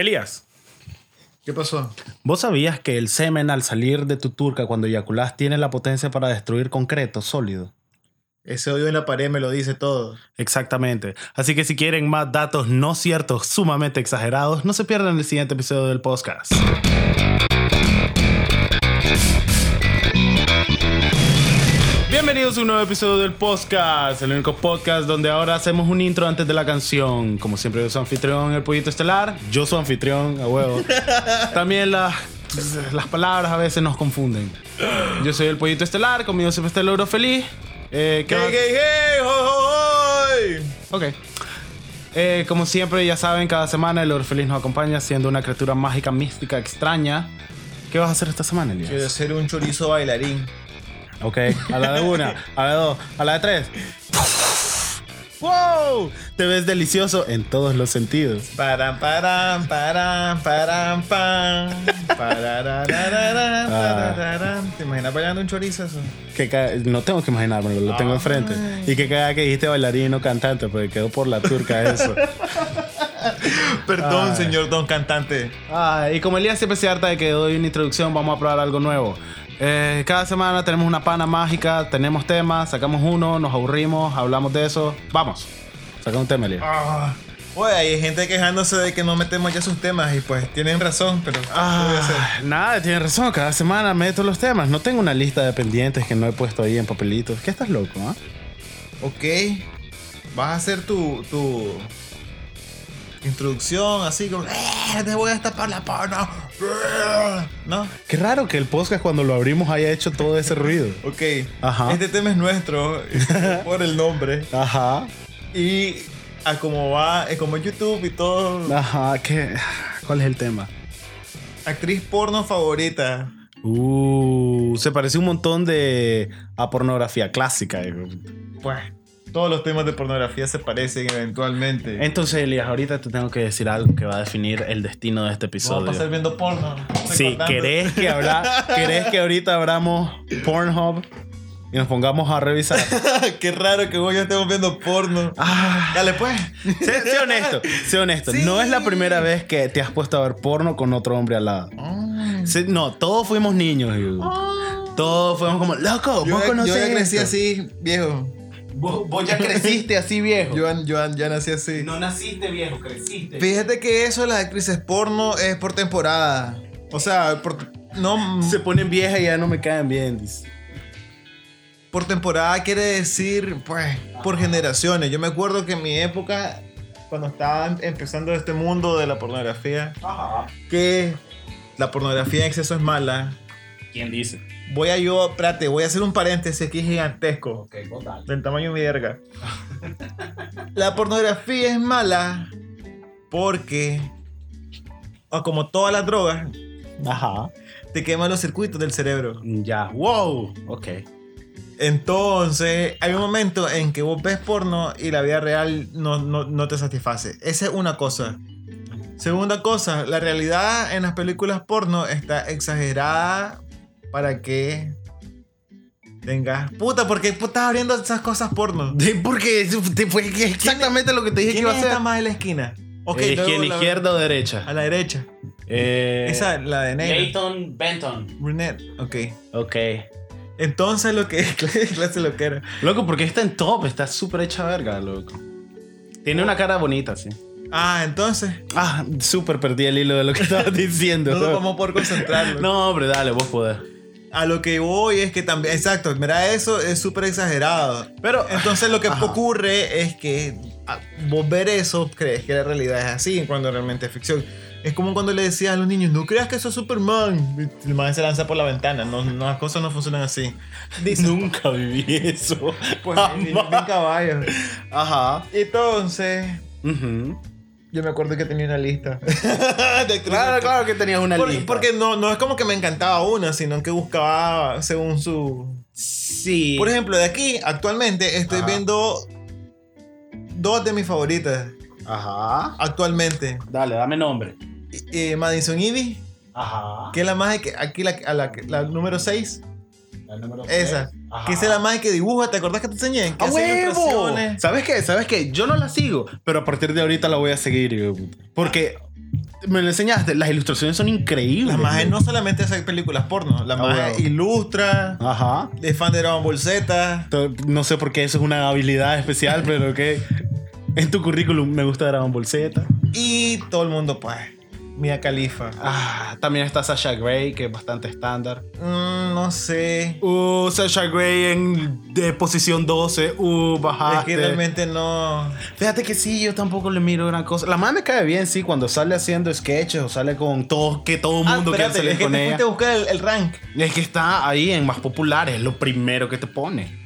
Elías, ¿Qué pasó? ¿vos sabías que el semen al salir de tu turca cuando eyaculás tiene la potencia para destruir concreto sólido? Ese hoyo en la pared me lo dice todo. Exactamente. Así que si quieren más datos no ciertos, sumamente exagerados, no se pierdan el siguiente episodio del podcast. Bienvenidos a un nuevo episodio del podcast, el único podcast donde ahora hacemos un intro antes de la canción. Como siempre, yo soy anfitrión, el pollito estelar. Yo soy anfitrión, a huevo. También las, las palabras a veces nos confunden. Yo soy el pollito estelar, conmigo siempre está el oro feliz. Eh, ¿qué ¡Hey, hey, hey! ¡Ho, ho, hoy! Ok. Eh, como siempre, ya saben, cada semana el Orfeliz nos acompaña siendo una criatura mágica, mística, extraña. ¿Qué vas a hacer esta semana, Elías? Quiero ser un chorizo bailarín. Ok, a la de una, a la de dos, a la de tres. ¡Wow! Te ves delicioso en todos los sentidos. Param, param, param, param, pam. Tarararán. ¿Te imaginas bailando un chorizo eso? Que no tengo que imaginármelo, lo tengo enfrente. Y que cada que dijiste bailarín o cantante, porque quedó por la turca eso. Perdón, Ay. señor don cantante. Ah, y como Elías siempre se harta de que doy una introducción, vamos a probar algo nuevo. Eh, cada semana tenemos una pana mágica, tenemos temas, sacamos uno, nos aburrimos, hablamos de eso. Vamos, saca un tema, Elías. Ah. Oye, hay gente quejándose de que no metemos ya sus temas y pues tienen razón, pero ¿qué voy a hacer? Ah, nada, tienes razón, cada semana meto los temas. No tengo una lista de pendientes que no he puesto ahí en papelitos. ¿Qué estás loco, ah? Ok. Vas a hacer tu, tu introducción así como, "Eh, te voy a destapar la pana. ¿No? Qué raro que el podcast cuando lo abrimos haya hecho todo ese ruido. Ok. Ajá. Este tema es nuestro por el nombre. Ajá, Y a como va, es como YouTube y todo. ajá, ¿qué? ¿Cuál es el tema? Actriz porno favorita. Uh, se parece un montón de a pornografía clásica. digo. Pues todos los temas de pornografía se parecen eventualmente. Entonces, Elías, ahorita te tengo que decir algo que va a definir el destino de este Vamos a pasar episodio. viendo porno. Recordando. querés que, habla, querés que ahorita abramos Pornhub y nos pongamos a revisar. Qué raro que vos y yo estemos viendo porno. Ah, Dale pues. sé, sé honesto, sé honesto. Sí. No es la primera vez que te has puesto a ver porno con otro hombre al lado. Sí, no, todos fuimos niños. digo. Todos fuimos como, loco, Yo, vos ya- conocés yo ya crecí esto?" así, viejo. Vos, vos ya creciste así viejo. Yo, yo ya nací así. No naciste viejo, creciste. Fíjate que eso de las actrices porno es por temporada. O sea, por, no, Se ponen viejas y ya no me caen bien. dice. por temporada quiere decir, pues, por generaciones. Yo me acuerdo que en mi época, cuando estaba empezando este mundo de la pornografía, Ajá. que la pornografía en exceso es mala. ¿Quién dice? Voy a yo, espérate, voy a hacer un paréntesis aquí gigantesco. Ok, vos dale. Del tamaño de mi verga. La pornografía es mala porque, o como todas las drogas, Ajá. te queman los circuitos del cerebro. Ya. Wow. Ok. Entonces, hay un momento en que vos ves porno y la vida real no, no, no te satisface. Esa es una cosa. Segunda cosa, la realidad en las películas porno está exagerada para que tengas... Puta, ¿por qué estás abriendo esas cosas porno? Porque fue exactamente lo que te dije que ¿Quién iba a hacer. más en la esquina? Ok, Eh, luego ¿Quién, la- izquierda o derecha? A la derecha. Eh, Esa, la de negro. Leighton Benton. Brunette. Ok. Ok. Entonces lo que clase lo que era. Loco, porque está en top, está súper hecha verga, loco. Tiene una cara bonita, sí. Ah, entonces. Ah, súper perdí el hilo de lo que estabas diciendo. No a poder concentrarlo. No, hombre, dale, vos podés. A lo que voy es que también. Exacto, mira, eso es súper exagerado. Pero, Entonces lo que Ajá. ocurre es que vos ver eso crees que la realidad es así cuando realmente es ficción. Es como cuando le decías a los niños, no creas que eso es Superman. El man se lanza por la ventana. No, no, las cosas no funcionan así. Dice, nunca viví eso. pues, Jamás. caballo. Ajá. Entonces, Ujú. Yo me acuerdo que tenía una lista. Claro, claro que tenías una Por- lista. Porque no, no es como que me encantaba una, sino que buscaba según su. sí. Por ejemplo, de aquí, actualmente, estoy Ajá. viendo dos de mis favoritas. Ajá. Actualmente. Dale, dame nombre. Eh, Madison Ivy, Ajá. que es la más que aquí la, a la, la número 6. La número Esa. Que es la más que dibuja, ¿te acordás que te enseñé? Que ¡A huevo! ilustraciones. ¿Sabes qué? ¿Sabes qué? Yo no la sigo, pero a partir de ahorita la voy a seguir. Porque Me lo enseñaste. Las ilustraciones son increíbles. La loco. no solamente hace películas porno, la Ah, bueno. ilustra, Ajá. es fan de Dragon Ball Z. To- No sé por qué eso es una habilidad especial, pero que en tu currículum me gusta Dragon Ball Z. Y todo el mundo, pues, Mia Khalifa. Ah, también está Sasha Grey, que es bastante estándar. Mm, no sé. Uh, Sasha Grey en de posición 12. Uh, Es bajaste. que realmente no. Fíjate que sí, yo tampoco le miro gran cosa. La madre me cae bien, sí, cuando sale haciendo sketches o sale con todo, que todo el Ah, mundo quiere espérate, salir es que con te ella. fuiste a buscar el, el rank. Es que está ahí en más populares, es lo primero que te pone.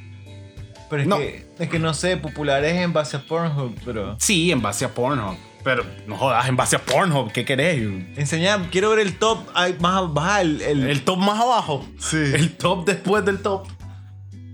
Pero es, No. que, es que no sé, populares en base a Pornhub, pero. Sí, en base a Pornhub. Pero no jodas, en base a Pornhub, ¿qué querés? Enseñar, quiero ver el top ay, más baja, el. el, El top más abajo. Sí. El top después del top.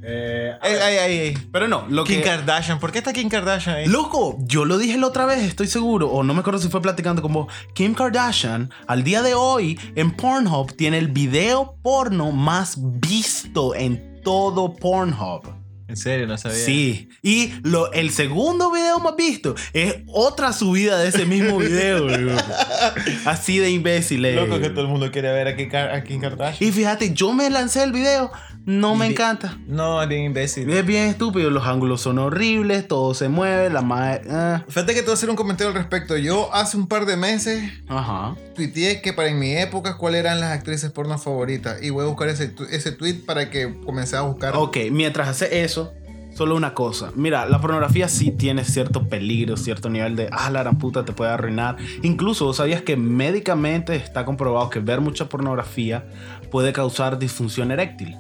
Eh, ay, ay, ay. pero no, lo Kim que... Kardashian. ¿Por qué está Kim Kardashian ahí? Loco, yo lo dije la otra vez, estoy seguro, o no me acuerdo si fue platicando con vos. Kim Kardashian, al día de hoy, en Pornhub, tiene el video porno más visto en todo Pornhub. En serio, no sabía. Sí, y lo, el segundo video más visto es otra subida de ese mismo video. Así de imbécil. eh. Loco que todo el mundo quiere ver a Kim, Kar- a Kim Kardashian. Y fíjate, yo me lancé el video, no me encanta. No, es bien imbécil. Es bien estúpido, los ángulos son horribles, todo se mueve, la madre... ah. Fíjate que te voy a hacer un comentario al respecto. Yo hace un par de meses Ajá. tuiteé que para en mi época cuáles eran las actrices porno favoritas. Y voy a buscar ese, ese tweet para que comencé a buscar. Ok, mientras hace eso, solo una cosa. Mira, la pornografía sí tiene cierto peligro, cierto nivel de, ah, la gran puta te puede arruinar. Incluso, ¿vos ¿sabías que médicamente está comprobado que ver mucha pornografía puede causar disfunción eréctil?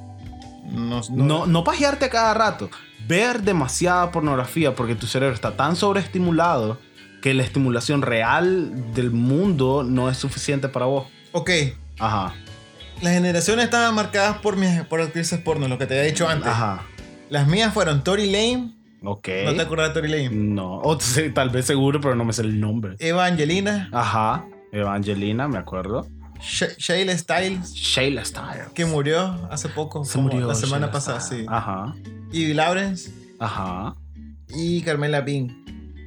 No, No, no pajearte a cada rato. Ver demasiada pornografía porque tu cerebro está tan sobreestimulado que la estimulación real del mundo no es suficiente para vos. Ok. Ajá, Las generaciones estaban marcadas por, mis, por actrices porno, lo que te había dicho antes. ajá. Las mías fueron Tori Lane. Ok. ¿No te acuerdas de Tori Lane? No, o tal vez seguro, pero no me sé el nombre. Eva Angelina. Ajá, Evangelina, me acuerdo. Sh- Shayla Styles. Sheila Styles. Que murió hace poco. Se murió. La semana pasada, Styles. sí. Ajá, Y Lawrence. ajá. Y Carmela Bean.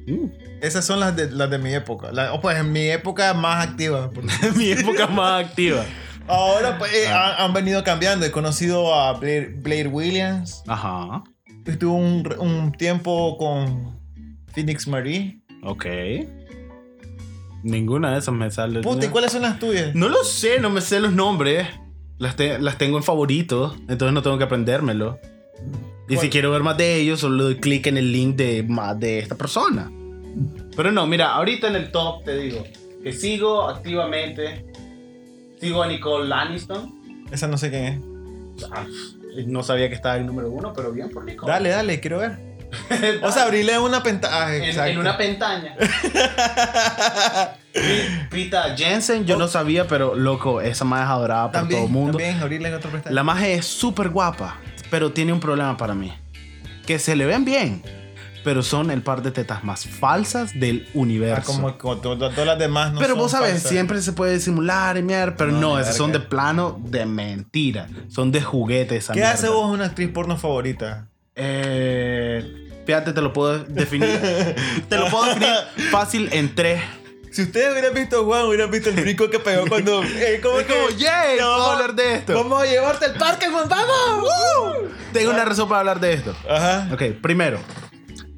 Mm. Esas son las de, las de mi época. La- pues en mi época más activa. Mi época más activa. Ahora pues, eh, Ah. han, han venido cambiando. He conocido a Blair, Blair Williams. Ajá, Estuve un, un tiempo con Phoenix Marie. ok. Ninguna de esas me sale. Puta, ¿y cuáles son las tuyas? No lo sé, no me sé los nombres. Las, te- las tengo en favoritos, entonces no tengo que aprendérmelo. Y si quiero ver más de ellos, solo doy clic en el link de más de esta persona. Pero no, mira, ahorita en el top te digo que sigo activamente. Sigo a Nicole Lanniston. Esa no sé quién Ah, No sabía que estaba en número uno, pero bien por es. Nicole. Dale, dale, quiero ver. O sea, abrirle una pantalla. en, en una pentaña. Pi- Pita Jensen, yo no sabía, pero loco, esa más es adorada por También, todo el mundo. también, abrirle en otra pestaña. La maje es súper guapa, pero tiene un problema para mí. Que se le ven bien, pero son el par de tetas más falsas del Ah, universo. como, como to- todas las demás no pero son vos sabes, falsas. siempre se puede disimular y mierda, pero No, no, esas son de plano de mentira. Son de juguete esa ¿Qué mierda. hace vos una actriz porno favorita? Eh, fíjate, te lo puedo definir. te lo puedo definir fácil en tres. Si ustedes hubieran visto a Juan, hubieran visto el brinco que pegó cuando. eh, ¿cómo Es como, ¡yay! No, Vamos a hablar de esto. Vamos a llevarte al parque, Juan, vamos. Tengo una razón para hablar de esto. Ajá. Ok, primero,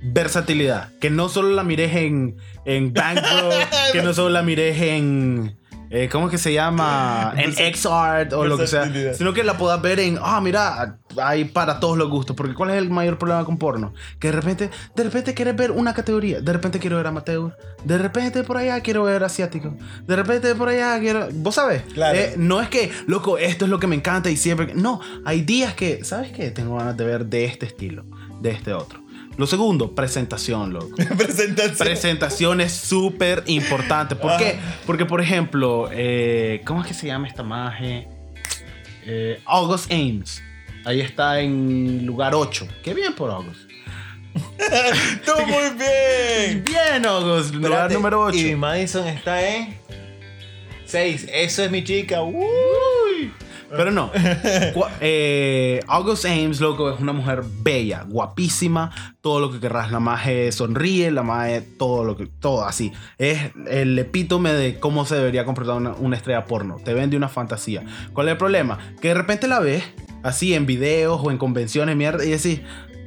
versatilidad. Que no solo la mires en, en Bang Bro, que no solo la mires en. Eh, ¿Cómo es que se llama? En Versa- X-Art o lo que sea. Sino que la puedas ver en. Ah, mira, hay para todos los gustos. Porque ¿cuál es el mayor problema con porno? Que de repente, de repente quieres ver una categoría. De repente quiero ver amateur. De repente por allá quiero ver asiático. De repente por allá quiero. ¿Vos sabés? Claro. Eh, no es que, loco, esto es lo que me encanta y siempre. No, hay días que, ¿sabes qué? Tengo ganas de ver de este estilo, de este otro. Lo segundo, presentación, loco. Presentación. Presentación es súper importante. ¿Por qué? Ah. Porque, por ejemplo, eh, ¿cómo es que se llama esta maje? Eh, August Ames. Ahí está en lugar 8. Qué bien por August. Tú muy bien. Bien, August. Lugar Espérate, número 8. Y Madison está en 6. Eso es mi chica. Uy. Pero no. Eh, August Ames, loco, es una mujer bella, guapísima. Todo lo que querrás. La maje sonríe, la maje todo lo que. Todo así. Es el epítome de cómo se debería comportar una, una estrella porno. Te vende una fantasía. ¿Cuál es el problema? Que de repente la ves así en videos o en convenciones, mierda, y decís,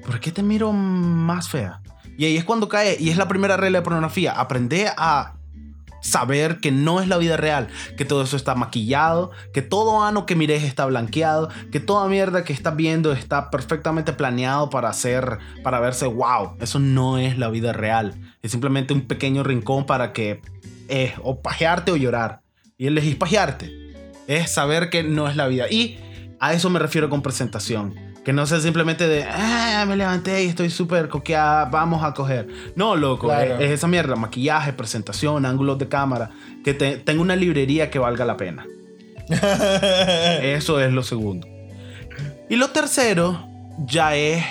¿por qué te miro más fea? Y ahí es cuando cae, y es la primera regla de pornografía. Aprende a saber que no es la vida real, que todo eso está maquillado, que todo ano que mires está blanqueado, que toda mierda que estás viendo está perfectamente planeado para hacer, para verse wow. Eso no es la vida real. Es simplemente un pequeño rincón para que es o pajearte o llorar. Y él es pajearte. Es saber que no es la vida. Y a eso me refiero con presentación. Que no sea simplemente de, ah, me levanté y estoy súper coqueada, vamos a coger. No, loco, Claro. es, es esa mierda, maquillaje, presentación, ángulos de cámara, que te- tenga una librería que valga la pena. Eso es lo segundo. Y lo tercero ya es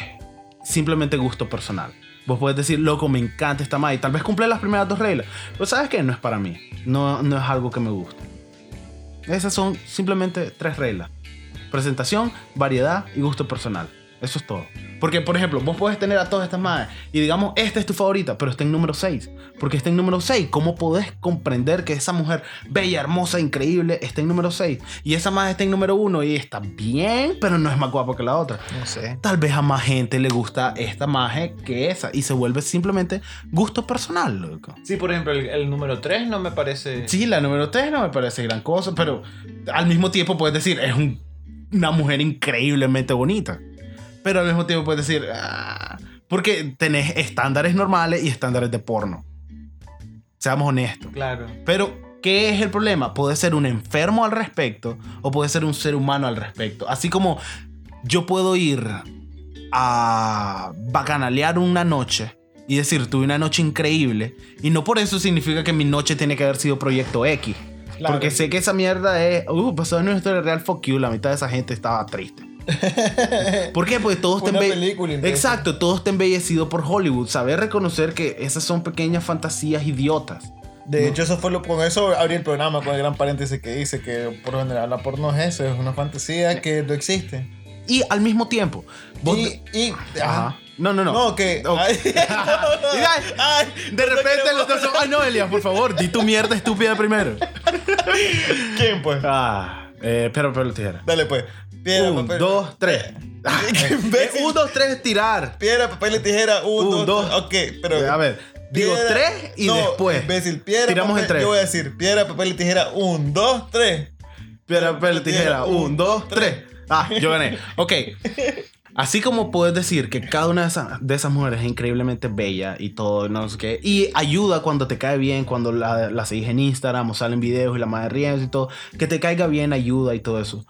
simplemente gusto personal. Vos puedes decir, loco, me encanta esta madre. Y tal vez cumple las primeras dos reglas. Pero sabes que no es para mí. No, no es algo que me guste. Esas son simplemente tres reglas. Presentación, variedad y gusto personal. Eso es todo. Porque, por ejemplo, vos puedes tener a todas estas madres y digamos, esta es tu favorita, pero está en número 6. Porque está en número 6. ¿Cómo podés comprender que esa mujer bella, hermosa, increíble está en número 6? Y esa madre está en número 1 y está bien, pero no es más guapa que la otra. No sé. Tal vez a más gente le gusta esta maje que esa y se vuelve simplemente gusto personal, loco. Sí, por ejemplo, el, el número 3 no me parece. Sí, la número 3 no me parece gran cosa, pero al mismo tiempo puedes decir, es un- una mujer increíblemente bonita. Pero al mismo tiempo puedes decir, "Ah", porque tenés estándares normales y estándares de porno. Seamos honestos. Claro. Pero, ¿qué es el problema? Puede ser un enfermo al respecto o puede ser un ser humano al respecto. Así como yo puedo ir a bacanalear una noche y decir, tuve una noche increíble y no por eso significa que mi noche tiene que haber sido Proyecto X. Claro. Porque sé que esa mierda es, uh, pasó en una historia real, fuck you, la mitad de esa gente estaba triste. ¿Por qué? Porque todos te Una película, imbécil. Exacto, todo está embellecido por Hollywood. Saber reconocer que esas son pequeñas fantasías idiotas. De hecho, eso fue lo, con eso abrí el programa con el gran paréntesis que dice que por lo general la porno es eso, es una fantasía que no existe. Y al mismo tiempo, vos- Y, y Ajá. No, no, no. No, que. Ok. Ay, Y ay, ay, de repente los dos son. Ay, no, Elias, por favor, di tu mierda estúpida primero. ¿Quién, pues? Ah, eh, pero, pero tijera. Dale, pues. Piedra, Un, papel. dos, tres. Un, dos, tres, tirar. Piedra, papel y tijera. Un, Un, dos, dos. Ok, pero. A ver, digo piedra- tres y no, después. Imbécil, piedra, Tiramos papel, en tres. Yo voy a decir piedra, papel y tijera. Un, dos, tres. Piedra, papel, tijera. Un, dos, tres. Ah, yo gané. Ok. Así como puedes decir que cada una de esas, de esas mujeres es increíblemente bella y todo, no sé qué, y ayuda cuando te cae bien, cuando la, la seguís en Instagram o salen videos y la madre ríes y todo, que te caiga bien, ayuda y todo eso.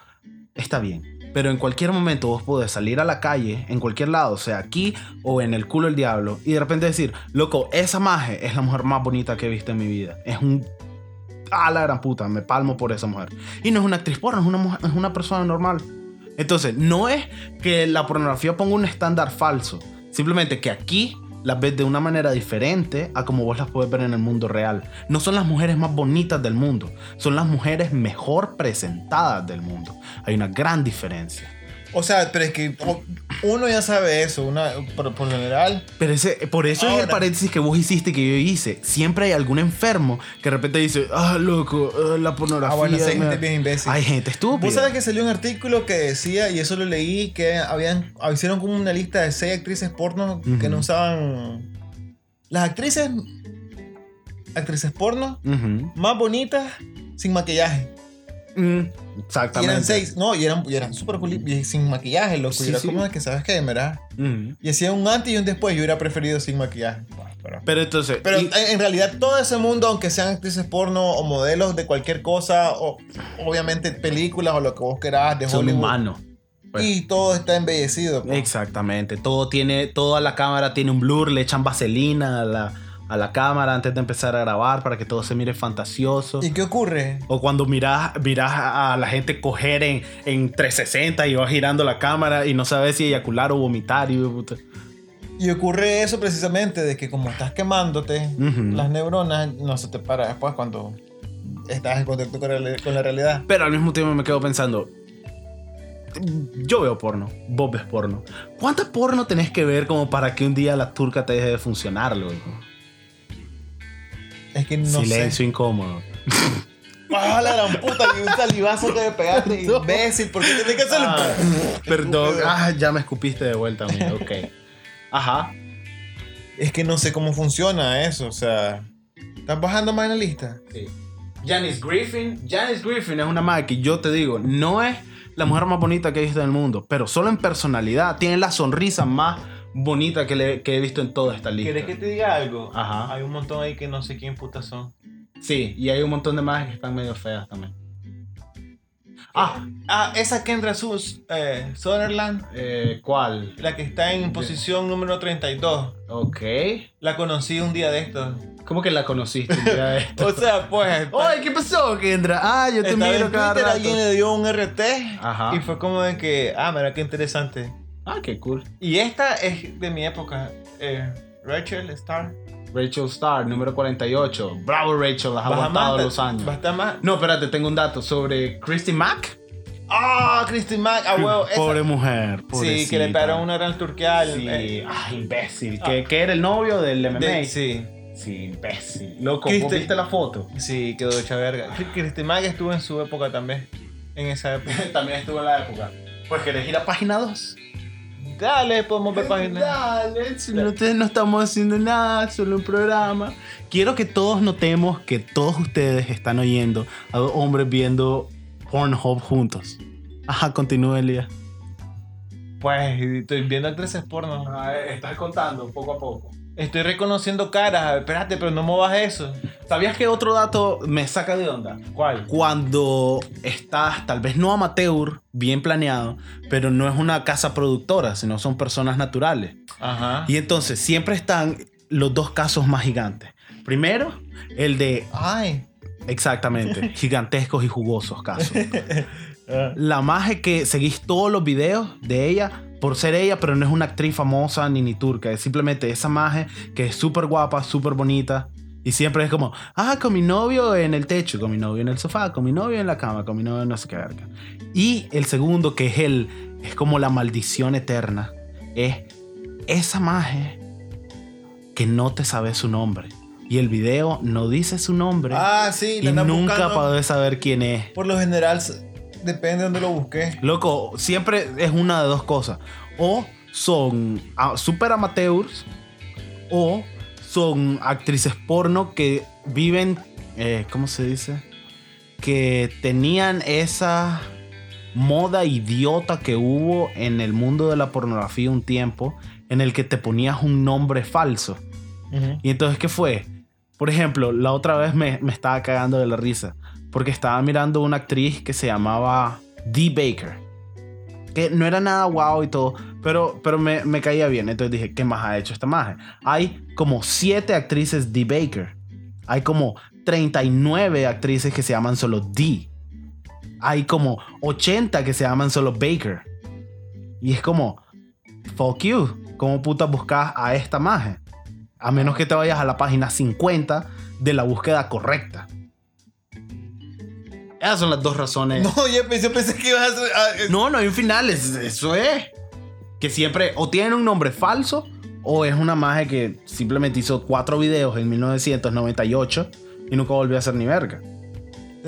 Está bien. Pero en cualquier momento vos podés salir a la calle, en cualquier lado, sea aquí o en el culo del diablo, y de repente decir, loco, esa maje es la mujer más bonita que he visto en mi vida. Es un a la gran puta, me palmo por esa mujer. Y no es una actriz porno, es una, mujer- es una persona normal. Entonces, no es que la pornografía ponga un estándar falso, simplemente que aquí las ves de una manera diferente a como vos las puedes ver en el mundo real. No son las mujeres más bonitas del mundo, son las mujeres mejor presentadas del mundo. Hay una gran diferencia. O sea, pero es que uno ya sabe eso. Una, por, por general. Pero ese, por eso es el paréntesis que vos hiciste que yo hice. Siempre hay algún enfermo que de repente dice, ah, loco, ah, la pornografía. Ah, bueno, esa me-". gente bien imbécil. Hay gente estúpida. Vos sabés que salió un artículo que decía, y eso lo leí, que habían, hicieron como una lista de seis actrices porno que no usaban. Las actrices. Actrices porno más bonitas sin maquillaje. Mm, Y exactamente. eran seis. No, y eran, y eran súper cool y sin maquillaje, loco. Sí, sí. como de que, ¿sabes qué? ¿Verdad? Ujú. Y hacía un antes y un después. Yo hubiera preferido sin maquillaje. Pero- Pero entonces, Pero y- en realidad todo ese mundo, aunque sean actrices porno o modelos de cualquier cosa, o obviamente películas o lo que vos querás de son Hollywood, humanos. Pues. y todo está embellecido. pues. Exactamente. Todo tiene, toda la cámara tiene un blur, le echan vaselina a la, a la cámara antes de empezar a grabar para que todo se mire fantasioso. ¿Y qué ocurre? O cuando miras, miras a la gente coger en, en 360 y va girando la cámara y no sabes si eyacular o vomitar. Y. Y ocurre eso precisamente de que como estás quemándote, Ujú. las neuronas no se te para después cuando estás en contacto con, la- con la realidad. Pero al mismo tiempo me quedo pensando, yo veo porno, vos ves porno. ¿Cuánta porno tenés que ver como para que un día la turca te deje de funcionar, loco? Es que no Silencio sé. incómodo. ¡Ah, la gran puta! Que un salivazo que me pegaste, imbécil. ¿Por qué tenés que hacerlo? Ah, perdón, ah, ya me escupiste de vuelta a mí, ok. Ajá. Es que no sé cómo funciona eso, o sea. ¿Estás bajando más en la lista? Sí. Janice Griffin. Janice Griffin es una madre que yo te digo, no es la mujer más bonita que he visto en el mundo, pero solo en personalidad tiene la sonrisa más bonita que, le- que he visto en toda esta lista. ¿Quieres que te diga algo? Ajá. Hay un montón ahí que no sé quién putas son. Sí, y hay un montón de madres que están medio feas también. Ah, Ah, esa Kendra Sus, eh, Sutherland, eh, ¿cuál? la que está en posición número 32. Ok. La conocí un día de estos. ¿Cómo que la conociste? un día de esto? O sea, pues. Oye, ¿qué pasó, Kendra? Ah, yo te miro en cada Twitter, rato. alguien le dio un RT. Ajá. Y fue como de que, ah, mira qué interesante. Ah, qué cool. Y esta es de mi época. eh, Rachel Star. Rachel Starr, número 48. Bravo, Rachel, has Baja aguantado más, los años. Va a estar más. No, espérate, tengo un dato sobre Christy Mack. ¡Ah, Christy Mack! ¡Ah, huevo! esa- Pobre mujer. Sí, que le pegaron una gran turqueada. al- Sí, eh, ah, imbécil. Que, que era el novio del MMA. de- sí. Sí, imbécil. Loco, Christy- ¿vos viste la foto? Sí, quedó hecha verga. Christy Mack estuvo en su época también. En esa época. También estuvo en la época. Pues querés ir a página 2. Dale, podemos ver páginas. Dale, si no, ustedes no estamos haciendo nada, solo un programa. Quiero que todos notemos que todos ustedes están oyendo a dos hombres viendo Pornhub juntos. Ajá, continúa Elías. Pues estoy viendo actrices porno. estás contando poco a poco. Estoy reconociendo caras. Espérate, pero no movas eso. ¿Sabías que otro dato me saca de onda? ¿Cuál? Cuando estás, tal vez no amateur, bien planeado, pero no es una casa productora, sino son personas naturales. Ajá. Y entonces siempre están los dos casos más gigantes. Primero, el de Ay. Exactamente, gigantescos y jugosos casos. Ah. La maje que seguís todos los videos de ella por ser ella, pero no es una actriz famosa ni ni turca, es simplemente esa maje que es súper guapa, súper bonita. Y siempre es como, ah, con mi novio en el techo, con mi novio en el sofá, con mi novio en la cama, con mi novio en no sé qué verga. Y el segundo, que es el, es como la maldición eterna, es esa maje que no te sabe su nombre. Y el video no dice su nombre. Ah, sí. y nunca buscando. podés saber quién es. Por lo general, depende de dónde lo busqué. Loco, siempre es una de dos cosas. O son ah, super amateurs o son actrices porno que viven, eh, ¿cómo se dice? Que tenían esa moda idiota que hubo en el mundo de la pornografía un tiempo en el que te ponías un nombre falso. Y entonces, ¿qué fue? Por ejemplo, la otra vez me, me estaba cagando de la risa. Porque estaba mirando una actriz que se llamaba Dee Baker. Que no era nada guau y todo. Pero, pero me, me caía bien. Entonces dije, ¿qué más ha hecho esta maje? Hay como siete actrices Dee Baker. Hay como 39 actrices que se llaman solo Dee. Hay como 80 que se llaman solo Baker. Y es como, fuck you. ¿Cómo puta buscas a esta maje? A menos que te vayas a la página 50 de la búsqueda correcta. Esas son las dos razones. No, yo pensé, yo pensé que ibas a hacer. ah, No, no hay un final. es- eso es. Que siempre o tiene un nombre falso o es una maje que simplemente hizo cuatro videos en 1998 y nunca volvió a hacer ni verga.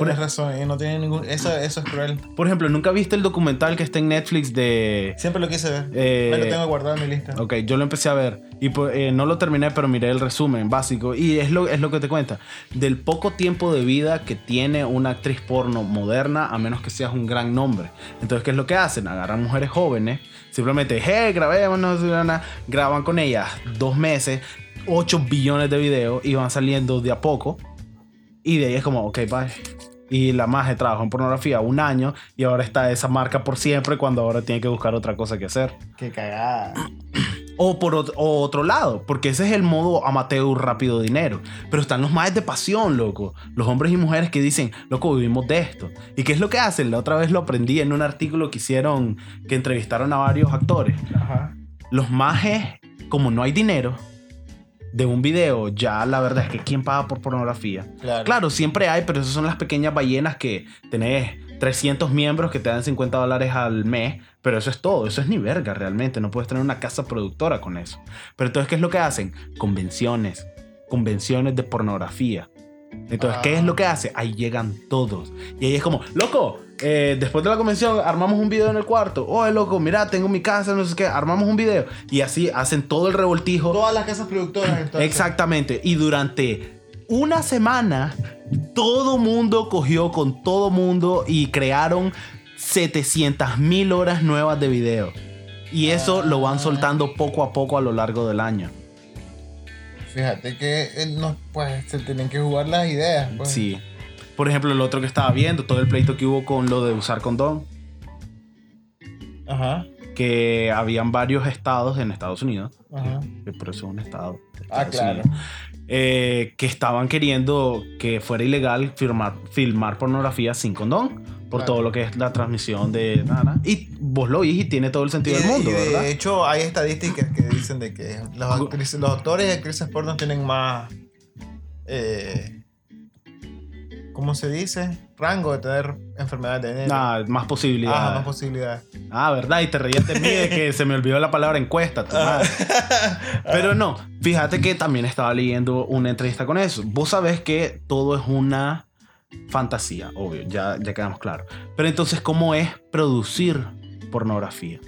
Tienes razón, y no tiene ningún. Eso, eso es cruel. Por ejemplo, ¿nunca viste el documental que está en Netflix de... Siempre lo quise ver. Eh, lo tengo guardado en mi lista. Ok, yo lo empecé a ver y pues, eh, no lo terminé, pero miré el resumen básico y es lo, es lo que te cuenta. Del poco tiempo de vida que tiene una actriz porno moderna, a menos que seas un gran nombre. Entonces, ¿qué es lo que hacen? Agarran mujeres jóvenes, simplemente, hey, grabémonos, Susana", graban con ellas dos meses, 8 billones de videos y van saliendo de a poco. Y de ahí es como, ok, bye. Y la maje trabajó en pornografía un año y ahora está esa marca por siempre cuando ahora tiene que buscar otra cosa que hacer. Qué cagada. O por ot- o otro lado, porque ese es el modo amateur rápido dinero. Pero están los más de pasión, loco. Los hombres y mujeres que dicen, loco, vivimos de esto. ¿Y qué es lo que hacen? La otra vez lo aprendí en un artículo que hicieron, que entrevistaron a varios actores. Ajá. Los majes, como no hay dinero de un video, ya la verdad es que ¿quién paga por pornografía? Claro. Claro, siempre hay, pero esas son las pequeñas ballenas que tenés 300 miembros que te dan 50 dólares al mes, pero eso es todo, eso es ni verga realmente, no puedes tener una casa productora con eso. Pero entonces, ¿qué es lo que hacen? Convenciones, convenciones de pornografía. Entonces, ¿qué es lo que hace? Ahí llegan todos. Y ahí es como, loco, eh, después de la convención armamos un video en el cuarto. Oye, loco, mira, tengo mi casa, no sé qué, armamos un video. Y así hacen todo el revoltijo. Todas las casas productoras, entonces. Exactamente. Y durante una semana, todo mundo cogió con todo mundo y crearon 700 mil horas nuevas de video. Y eso lo van soltando poco a poco a lo largo del año. Fíjate que eh, no, pues se tienen que jugar las ideas. Pues. Sí. Por ejemplo, el otro que estaba viendo, todo el pleito que hubo con lo de usar condón, Ajá. que habían varios estados en Estados Unidos, Ajá. que por eso es un estado. de Ah, Estados claro. Unidos, eh, que estaban queriendo que fuera ilegal filmar, filmar pornografía sin condón, por Claro. todo lo que es la transmisión de nada. Y vos lo oís y tiene todo el sentido Y del de- mundo, y de ¿verdad? hecho, hay estadísticas que dicen de que los, actrices- los actores y actrices porno tienen más. eh, ¿Cómo se dice? Rango de tener enfermedades de nene. Ah, más posibilidades. Ajá, más posibilidades. Ah, ¿verdad? Y te reías de mí de que se me olvidó la palabra encuesta. tu madre. Pero no, fíjate que también estaba leyendo una entrevista con eso. Vos sabés que todo es una fantasía, obvio, ya, ya quedamos claros. Pero entonces, ¿cómo es producir pornografía?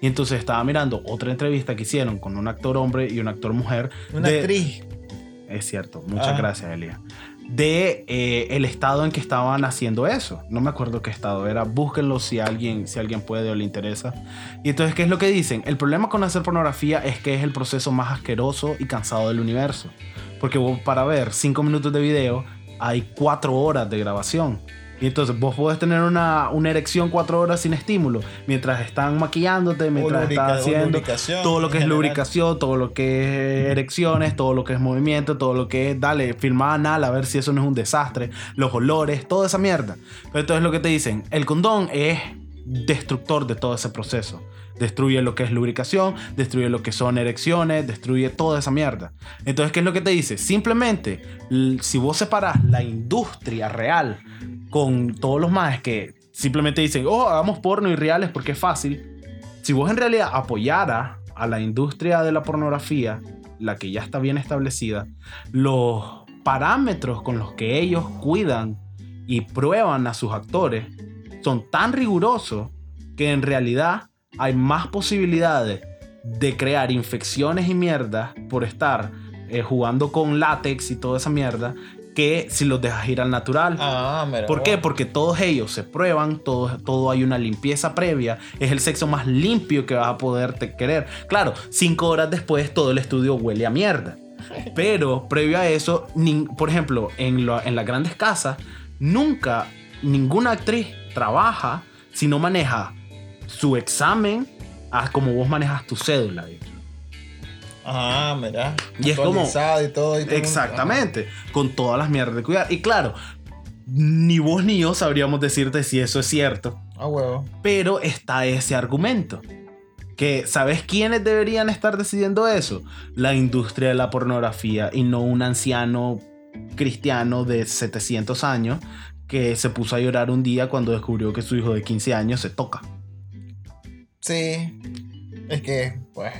Y entonces estaba mirando otra entrevista que hicieron con un actor hombre y un actor mujer. Una de- actriz. Es cierto, muchas Ah. gracias, Elia. De eh, el estado en que estaban haciendo eso. No me acuerdo qué estado era. Búsquenlo si alguien, si alguien puede o le interesa. Y entonces, ¿qué es lo que dicen? El problema con hacer pornografía es que es el proceso más asqueroso y cansado del universo. Porque para ver 5 minutos de video hay 4 horas de grabación. Y entonces vos podés tener una, una erección 4 horas sin estímulo. Mientras están maquillándote, mientras lubrica- están o haciendo todo lo que es general. lubricación, todo lo que es erecciones, todo lo que es movimiento, todo lo que es, dale, filmar anal, a ver si eso no es un desastre, los olores, toda esa mierda. Pero entonces lo que te dicen, el condón es destructor de todo ese proceso. Destruye lo que es lubricación, destruye lo que son erecciones, destruye toda esa mierda. Entonces, ¿qué es lo que te dice? Simplemente, si vos separás la industria real con todos los más que simplemente dicen, oh, hagamos porno y reales porque es fácil. Si vos en realidad apoyaras a la industria de la pornografía, la que ya está bien establecida, los parámetros con los que ellos cuidan y prueban a sus actores son tan rigurosos que en realidad hay más posibilidades de crear infecciones y mierdas por estar eh, jugando con látex y toda esa mierda que si los dejas ir al natural. Ah, mira. ¿Por qué? Porque todos ellos se prueban, todo, todo hay una limpieza previa, es el sexo más limpio que vas a poder te- querer. Claro, cinco horas después todo el estudio huele a mierda. Pero previo a eso, nin- por ejemplo, en, lo- en las grandes casas, nunca ninguna actriz trabaja si no maneja su examen a como vos manejas tu cédula. Ah, mira. Y es como- Actualizado y todo. y todo. Exactamente, con todas las mierdas de cuidar. Y claro, ni vos ni yo sabríamos decirte si eso es cierto. Ah, huevo. Pero está ese argumento. Que, ¿sabes quiénes deberían estar decidiendo eso? La industria de la pornografía y no un anciano cristiano de 700 años que se puso a llorar un día cuando descubrió que su hijo de 15 años se toca. Sí. Es que, pues.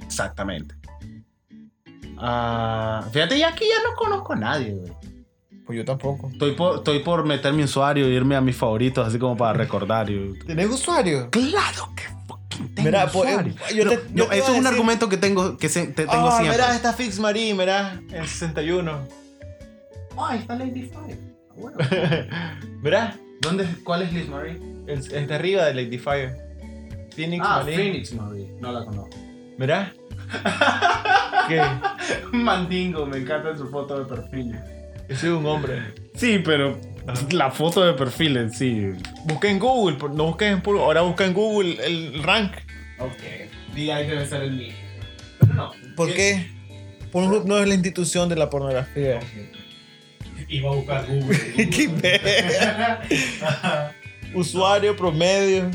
Exactamente. Ah, fíjate, ya aquí ya no conozco a nadie, güey. Pues yo tampoco. Estoy por, estoy por meter mi usuario e irme a mis favoritos, así como para recordar. y- ¿Tienes usuario? Claro que fucking tengo Mira, pues, usuario. yo te- No, yo no, te iba eso es un decir- argumento que tengo, que se- te- tengo ah, siempre. mira, está Fix Marie, mira. El 61. Ah, ahí está Lady Fire. mira. ¿Dónde, ¿Cuál es Liz Marie? El, el de arriba de Lady Fire. Phoenix Ah, Marie. Phoenix Marie. No la conozco. Mira. ¿Qué? Mandingo, me encanta su foto de perfil. Yo soy un hombre. Sí, pero la foto de perfil en sí. Busca en Google, no busques en puro. Ahora busca en Google el rank. Ok. Y ahí debe ser el mío. Pero no. ¿Por qué? Pornhub no es la institución de la pornografía. Iba a buscar Google. Qué verga. Usuario promedio.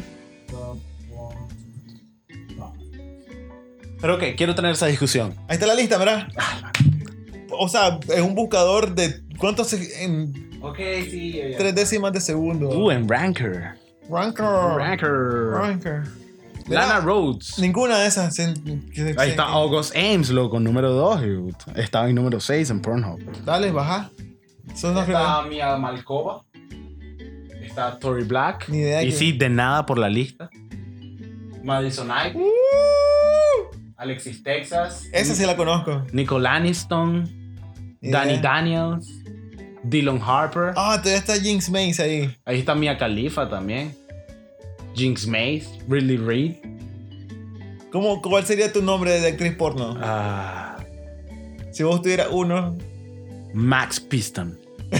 Pero ok, quiero tener esa discusión. Ahí está la lista, ¿verdad? O sea, es un buscador de cuántos se- en Ok, sí. Tres décimas de segundo. Uh, en Ranker. Ranker. Ranker. Ranker. Lana Rhodes. Ninguna de esas. se- que- Ahí se- está August Ames, loco, número 2. Estaba en número 6 en Pornhub. Dale, baja. Son los Está Mia Malkova. Está Tori Black. Ni idea Y que- sí, de nada por la lista. Madison Knight. Alexis Texas. Esa sí la conozco. Nicole Aniston. Ni Danny. Daniels. Dylan Harper. Ah, todavía está Jinx Mace ahí. Ahí está Mia Khalifa también. Jinx Mace. Ridley Reed. ¿Cómo, ¿Cuál sería tu nombre de actriz porno? Ah, Si vos tuvieras uno. Max Piston.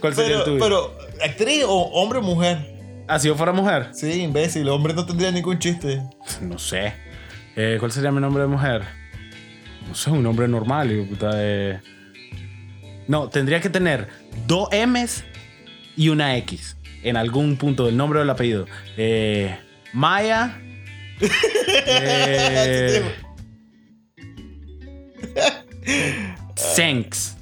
¿Cuál sería el Pero, tuyo? pero, ¿actriz o hombre o mujer? Ah, si yo fuera mujer. Sí, imbécil. Hombre no tendría ningún chiste. No sé. Eh, ¿Cuál sería mi nombre de mujer? No sé, un nombre normal. hijo de puta, eh. No, tendría que tener dos M's y una X en algún punto del nombre o del apellido. Eh, Maya. eh, Senks.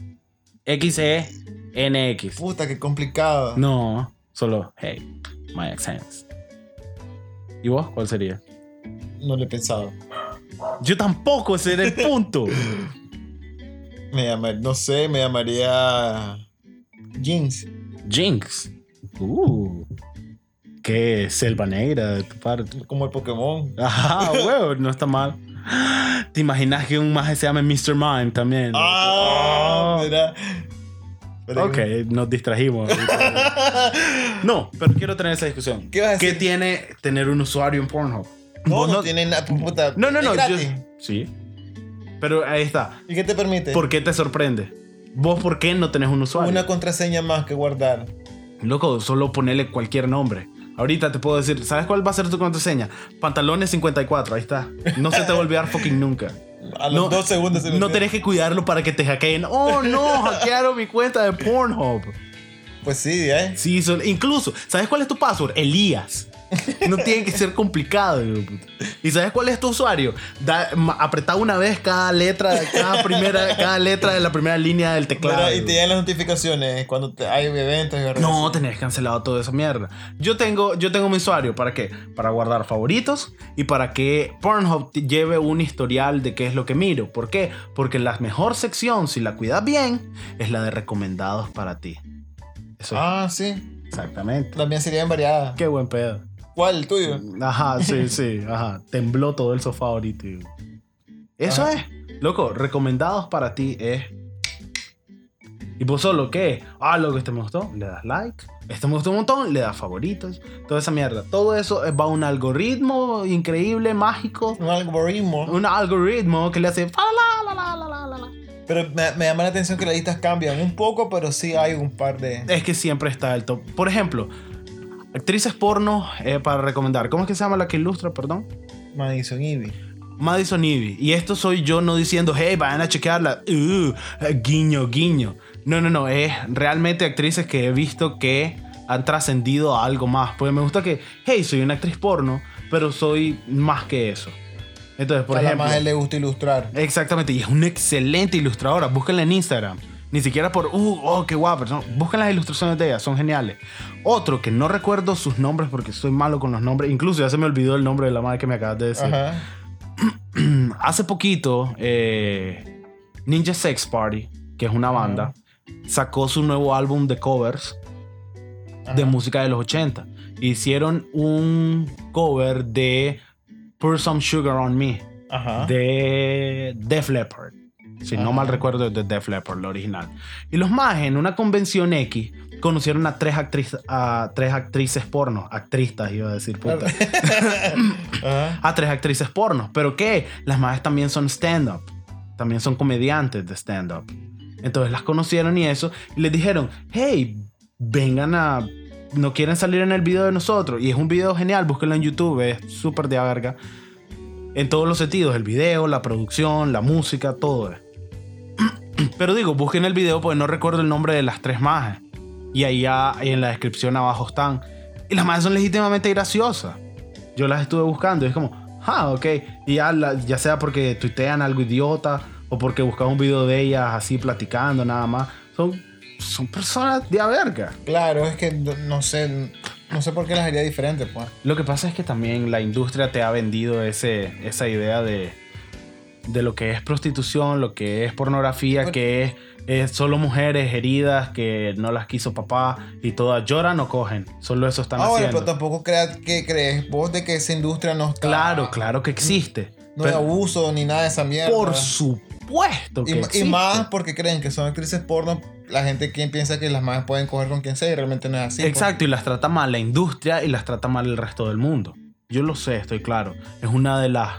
X-E-N-X. Puta, qué complicado. No, solo, hey, Maya Senks. ¿Y vos? ¿Cuál sería? No lo he pensado. Yo tampoco, ese era el punto. Me llama, no sé, me llamaría. Jinx. Jinx. Uh. Qué selva negra de tu parte. Como el Pokémon. Ajá, huevo, no está mal. ¿Te imaginas que un maje se llame Mr. Mime también? Ah, Oh. mira. Ok, nos distrajimos. No, pero quiero tener esa discusión. ¿Qué vas a ¿Qué tiene tener un usuario en Pornhub? No, no, tiene nada. Puta, No, no, no. yo-. Sí. Pero ahí está. ¿Y qué te permite? ¿Por qué te sorprende? ¿Vos por qué no tenés un usuario? Una contraseña más que guardar. Loco, solo ponerle cualquier nombre. Ahorita te puedo decir, ¿sabes cuál va a ser tu contraseña? Pantalones 54, ahí está. No se te va a olvidar fucking nunca. A los dos segundos se No olvida. tenés que cuidarlo para que te hackeen. Oh no, hackearon mi cuenta de Pornhub. Pues sí, ¿eh? Sí, son- incluso, ¿sabes cuál es tu password? Elías. No tiene que ser complicado. hijo de puta. ¿Y sabes cuál es tu usuario? Da, ma- apretá una vez cada letra, cada primera, cada letra de la primera línea del teclado. Mira, y te llegan las notificaciones cuando te- hay eventos y No, tenés cancelado toda esa mierda. Yo tengo, yo tengo mi usuario. ¿Para qué? Para guardar favoritos y para que Pornhub lleve un historial de qué es lo que miro. ¿Por qué? Porque la mejor sección, si la cuidas bien, es la de recomendados para ti. Eso es. Ah, sí. Exactamente. Mía sería variada. Qué buen pedo. ¿Cuál? ¿El tuyo? Ajá, sí, sí, ajá. Tembló todo el sofá ahorita. Eso Ajá. es. Loco, recomendados para ti es. Y vos solo, ¿qué? Ah, loco, este me gustó, le das like. Este me gustó un montón, le das favoritos. Toda esa mierda. Todo eso va a un algoritmo increíble, mágico. Un algoritmo. Un algoritmo que le hace. Pero me, me llama la atención que las listas cambian un poco, pero sí hay un par de. Es que siempre está el top. Por ejemplo, actrices porno eh, para recomendar. ¿Cómo es que se llama la que ilustra, perdón? Madison Ivy. Madison Ivy. Y esto soy yo no diciendo, hey, vayan a chequearla. Uh, guiño, guiño. No, no, no. Es realmente actrices que he visto que han trascendido a algo más. Porque me gusta que, hey, soy una actriz porno, pero soy más que eso. Entonces, por a ejemplo. más le gusta ilustrar. Exactamente. Y es una excelente ilustradora. Búsquenla en Instagram. Ni siquiera por, uh, oh, qué guapa. No, busquen las ilustraciones de ella, son geniales. Otro que no recuerdo sus nombres porque soy malo con los nombres. Incluso ya se me olvidó el nombre de la madre que me acabas de decir. Ajá. Hace poquito, eh, Ninja Sex Party, que es una banda, sacó su nuevo álbum de covers de música de los 80. Hicieron un cover de Pour Some Sugar on Me de Def Leppard. Si no mal recuerdo, es de Def Leppard, la original. Y los más en una convención X conocieron a tres, actrices a tres actrices porno. Actristas, iba a decir, puta. A tres actrices porno. ¿Pero qué? Las madres también son stand-up. También son comediantes de stand-up. Entonces las conocieron y eso. Y les dijeron, hey, vengan a... No quieren salir en el video de nosotros. Y es un video genial, búsquenlo en YouTube. Es súper de verga. En todos los sentidos. El video, la producción, la música, todo. Pero digo, busquen el video porque no recuerdo el nombre de las tres majes. Y ahí ya- en la descripción abajo están. Y las majes son legítimamente graciosas. Yo las estuve buscando y es como, ah, ok. Y ya, la- ya sea porque tuitean algo idiota o porque buscas un video de ellas así platicando nada más. Son, son personas de a verga. Claro, es que no sé, no sé por qué las haría diferente, pues. Lo que pasa es que también la industria te ha vendido ese, esa idea de, de lo que es prostitución, lo que es pornografía, Bueno. que es, es solo mujeres heridas que no las quiso papá y todas lloran o cogen. Solo eso están Ahora, haciendo. pero tampoco crea, que crees vos de que esa industria no está. Claro, claro que existe. No hay abuso ni nada de esa mierda. por supuesto que Y, y existe. más porque creen que son actrices porno, la gente quien piensa que las más pueden coger con quien sea y realmente no es así. pues. Exacto, y las trata mal la industria y las trata mal el resto del mundo. Yo lo sé, estoy claro. Es una de las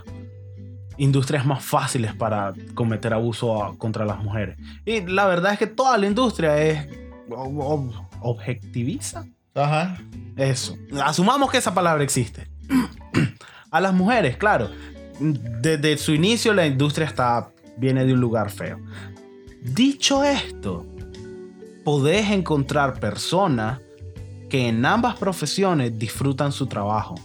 industrias más fáciles para cometer abuso a- contra las mujeres. Y la verdad es que toda la industria es ob-. Ajá. eso. Asumamos que esa palabra existe. a las mujeres, claro. Desde su inicio la industria está viene de un lugar feo. Dicho esto, podés encontrar personas que en ambas profesiones disfrutan su trabajo.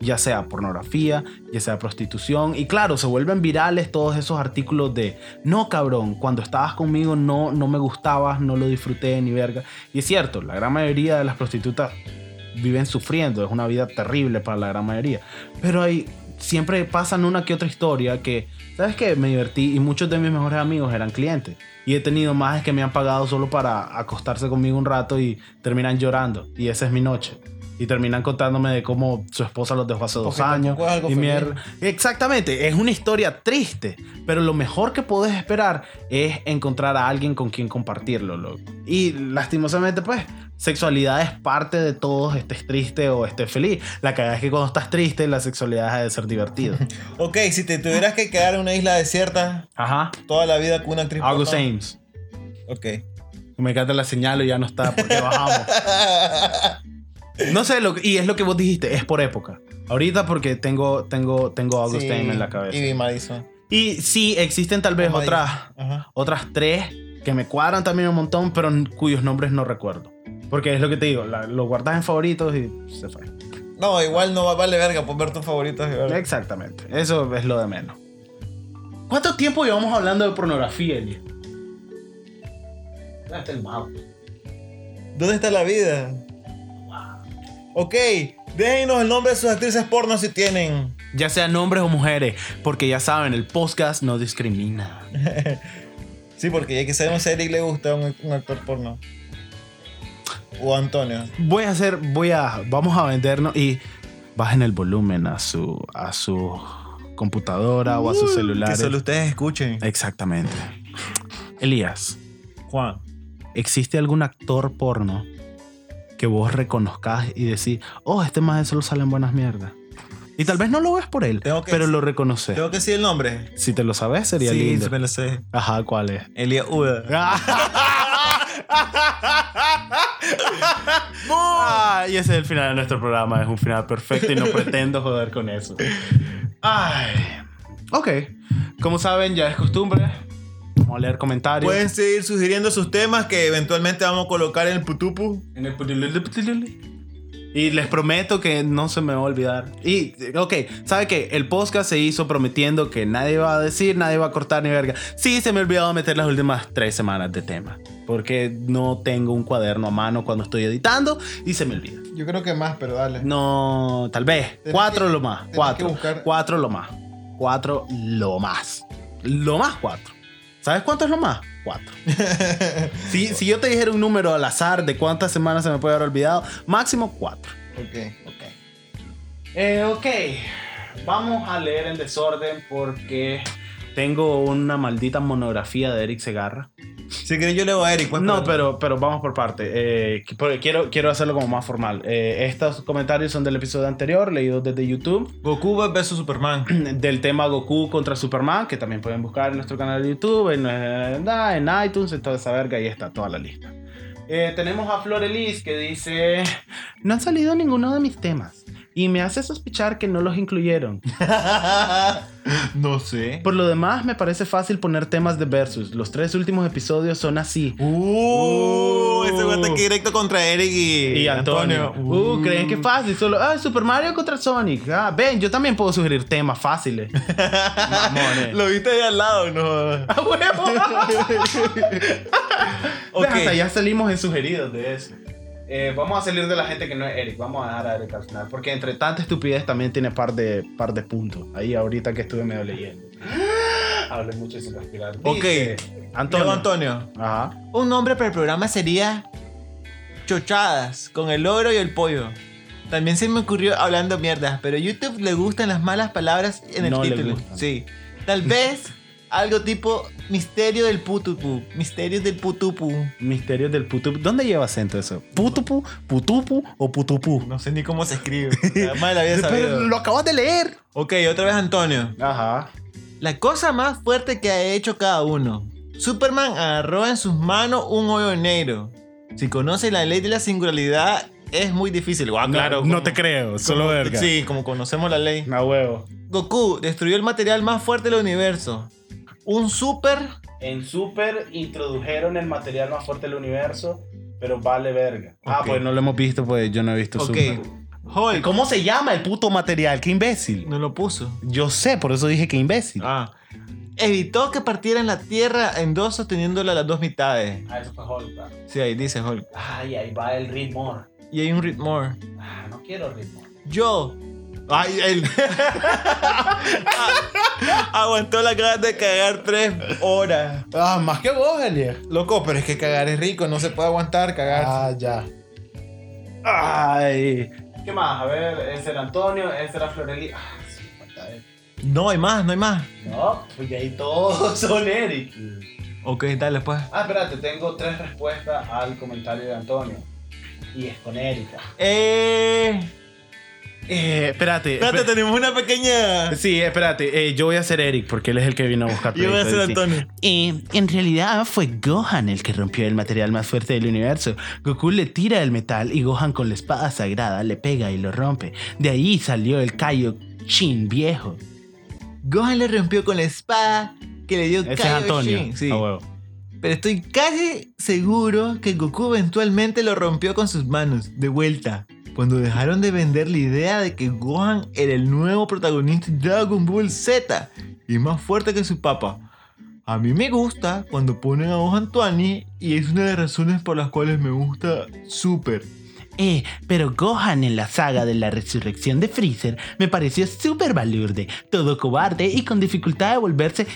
Ya sea pornografía, ya sea prostitución. Y claro, se vuelven virales todos esos artículos de, no cabrón, cuando estabas conmigo no, no me gustabas, no lo disfruté ni verga. Y es cierto, la gran mayoría de las prostitutas viven sufriendo, es una vida terrible para la gran mayoría. Pero hay, siempre pasan una que otra historia que, ¿sabes qué? Me divertí y muchos de mis mejores amigos eran clientes. Y he tenido más que me han pagado solo para acostarse conmigo un rato y terminan llorando. Y esa es mi noche. Y terminan contándome de cómo su esposa los dejó hace dos Porque años. tampoco es algo Y mierda. Exactamente, es una historia triste. Pero lo mejor que puedes esperar es encontrar a alguien con quien compartirlo. loco. Y lastimosamente, pues, sexualidad es parte de todos, estés triste o estés feliz. La cagada es que cuando estás triste, la sexualidad deja de ser divertida. Ok, si te tuvieras que quedar en una isla desierta Ajá. toda la vida con una actriz August porno. Ames. Ok. Me encanta la señal y ya no está porque bajamos. No sé, lo, y es lo que vos dijiste, es por época. Ahorita porque tengo, tengo, tengo August Sí, Ames en la cabeza. Y Madison. Y sí, existen tal vez otras, Ajá. otras tres que me cuadran también un montón, pero cuyos nombres no recuerdo. Porque es lo que te digo, la- lo guardas en favoritos y se fue. No, igual no va- vale verga por ver tus favoritos. de verdad. Exactamente, eso es lo de menos. ¿Cuánto tiempo llevamos hablando de pornografía, Eli? Está el mouse. ¿Dónde está la vida? Ok, déjenos el nombre de sus actrices porno si tienen. Ya sean hombres o mujeres, porque ya saben, el podcast no discrimina. Sí, porque ya que sabemos si a Eric le gusta un, un actor porno. O Antonio. Voy a hacer, voy a, vamos a vendernos y bajen el volumen a su, a su computadora o a sus Que celulares. solo ustedes escuchen. Exactamente. Elías, Juan. ¿existe algún actor porno que vos reconozcas y decís, oh, este más solo sale en buenas mierdas? Y tal vez no lo ves por él, que- pero lo reconoces. ¿Tengo que decir el nombre? Si te lo sabes, sería sí, lindo. sí me lo sé. Ajá, ¿cuál es? Elia Uda. Ah, y ese es el final de nuestro programa. Es un final perfecto y no pretendo joder con eso. Ay. Ok. Como saben, ya es costumbre. Vamos a leer comentarios. Pueden seguir sugiriendo sus temas que eventualmente vamos a colocar en el putupu. En el putululuputululi. Y les prometo que no se me va a olvidar. Y, ok, ¿sabe qué? El podcast se hizo prometiendo que nadie va a decir, nadie va a cortar ni verga. Sí, se me ha olvidado meter las últimas tres semanas de tema. Porque no tengo un cuaderno a mano cuando estoy editando y se me olvida. Yo creo que más, pero dale. No, tal vez. Tenés Cuatro que- lo más. Cuatro. que buscar- Cuatro lo más. Cuatro lo más. Lo más cuatro. ¿Sabes cuánto es lo más? Cuatro. si, si yo te dijera un número al azar de cuántas semanas se me puede haber olvidado, máximo cuatro. ok. Ok. Eh, ok. Vamos a leer en desorden porque tengo una maldita monografía de Eric Segarra. Si querés yo leo a Eric. pues, No, pero, pero vamos por parte. Eh, quiero, quiero hacerlo como más formal. Eh, estos comentarios son del episodio anterior, leídos desde YouTube, Goku vs Superman. del tema Goku contra Superman, que también pueden buscar en nuestro canal de YouTube, en, en iTunes, en toda esa verga, ahí está toda la lista. Eh, tenemos a Florelis que dice: No han salido ninguno de mis temas. Y me hace sospechar que no los incluyeron. no sé. Por lo demás, me parece fácil poner temas de versus. Los tres últimos episodios son así. Uh, ese güey está ataque directo contra Eric y, Y Antonio. Uh, creen que es fácil. Solo, ah, Super Mario contra Sonic. Ah, ven, yo también puedo sugerir temas fáciles. Mamones. Lo viste ahí al lado, ¿no? ¡A huevo! Ok. Ves, Hasta ya salimos en sugeridos de eso. Eh, vamos a salir de la gente que no es Eric. Vamos a dejar a Eric al final. Porque entre tanta estupidez también tiene par de, par de puntos. Ahí ahorita que estuve medio leyendo. Hablé mucho sin respirar. Ok. Dice, Antonio. Antonio. Ajá. Un nombre para el programa sería Chochadas, con el logro y el pollo. También se me ocurrió hablando mierdas, pero a YouTube le gustan las malas palabras en el No le título. gustan. Sí. Tal vez algo tipo Misterio del Putupu. Misterios del Putupu. Misterios del putupu. ¿Dónde lleva acento eso? ¿Putupu, putupu o putupu? No sé ni cómo se escribe. Además la había Pero sabido. lo acabas de leer. Ok, otra vez Antonio. Ajá. La cosa más fuerte que ha hecho cada uno. Superman agarró en sus manos un hoyo negro. Si conoce la ley de la singularidad, es muy difícil. Guau, claro. no como- te creo, solo como- verga. Sí, como conocemos la ley. A huevo. Goku destruyó el material más fuerte del universo. Un super. En Super introdujeron el material más fuerte del universo, pero vale verga. Ah, pues no lo hemos visto, pues yo no he visto Ok. Super. Hulk. ¿Cómo se llama el puto material? ¡Qué imbécil! No lo puso. Yo sé, por eso dije que imbécil. Ah. Evitó que partieran la Tierra en dos sosteniéndola a las dos mitades. Ah, eso fue Hulk. Sí, ahí dice Hulk. Ay, ahí va el ritmo. Y hay un ritmo. Ah, no quiero ritmo. Yo. Ay, él. Aguantó la ganas de cagar tres horas. Ah, más que vos, Elia. Loco, pero es que cagar es rico, no se puede aguantar cagar. Ah, ya. Ay. ¿Qué más? A ver, ese era Antonio, ese era Floreli. Ah, sí, falta él. No hay más, no hay más. No, pues ahí todos son Eric. Ok, dale pues. Ah, espérate, tengo tres respuestas al comentario de Antonio. Y es con Erika. Eh. Eh, espérate. Espérate, tenemos una pequeña. Sí, espérate. eh, yo voy a ser Eric porque él es el que vino a buscar Yo voy a ser. Antonio. Eh, en realidad fue Gohan el que rompió el material más fuerte del universo. Goku le tira el metal y Gohan con la espada sagrada le pega y lo rompe. De ahí salió el Kaio-Shin viejo. Gohan le rompió con la espada que le dio Ese es Antonio. Sí. A huevo. Pero estoy casi seguro que Goku eventualmente lo rompió con sus manos, de vuelta. Cuando dejaron de vender la idea de que Gohan era el nuevo protagonista de Dragon Ball Z y más fuerte que su papá. A mí me gusta cuando ponen a Gohan Tuani y es una de las razones por las cuales me gusta Super. Eh, pero Gohan en la saga de la resurrección de Freezer me pareció súper balurde, todo cobarde y con dificultad de volverse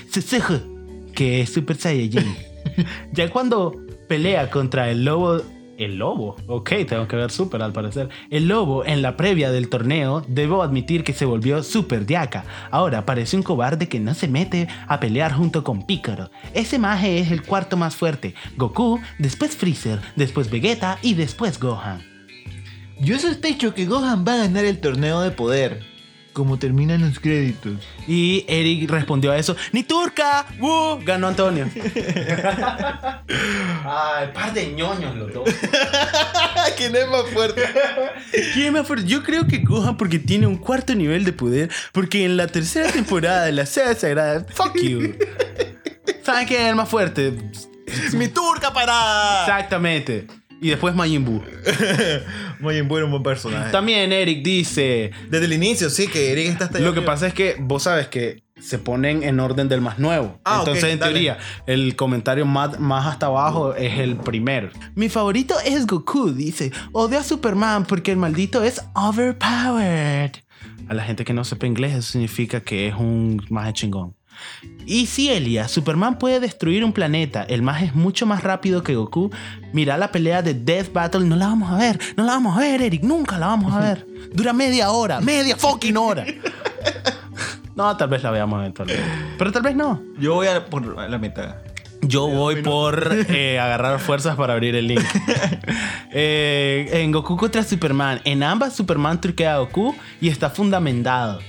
que es Super Saiyajin. ya cuando pelea contra el lobo... El lobo, ok, tengo que ver Super al parecer. El lobo en la previa del torneo, debo admitir que se volvió super diaca. Ahora parece un cobarde que no se mete a pelear junto con Piccolo. Ese maje es el cuarto más fuerte. Goku, después Freezer, después Vegeta y después Gohan. Yo sospecho que Gohan va a ganar el torneo de poder, como terminan los créditos. Y Eric respondió a eso: ¡Ni turca! ¡Woo! Ganó Antonio. Ay, par de ñoños los dos. ¿Quién es más fuerte? ¿Quién más fuerte? Yo creo que Gohan porque tiene un cuarto nivel de poder. Porque en la tercera temporada de la saga sagrada, fuck you. ¿Saben quién es el más fuerte? ¡Mi turca para! Exactamente. Y después Majin Buu. Muy buen, un buen personaje. También Eric dice: Desde el inicio, sí, que Eric está hasta Lo que pasa es que vos sabes que se ponen en orden del más nuevo. Ah, Entonces, en dale. teoría, el comentario más, más hasta abajo es el primero. Mi favorito es Goku, dice. Odio a Superman porque el maldito es overpowered. A la gente que no sepa inglés, eso significa que es un más chingón. Y si Elia, Superman puede destruir un planeta, el más es mucho más rápido que Goku. Mira la pelea de Death Battle, no la vamos a ver, no la vamos a ver, Eric, nunca la vamos a ver. Dura media hora, media fucking hora. No, tal vez la veamos eventualmente. Pero tal vez no. Yo voy a por la mitad. Yo voy por eh, agarrar fuerzas para abrir el link. Eh, en Goku contra Superman. En ambas Superman truquea a Goku y está fundamentado.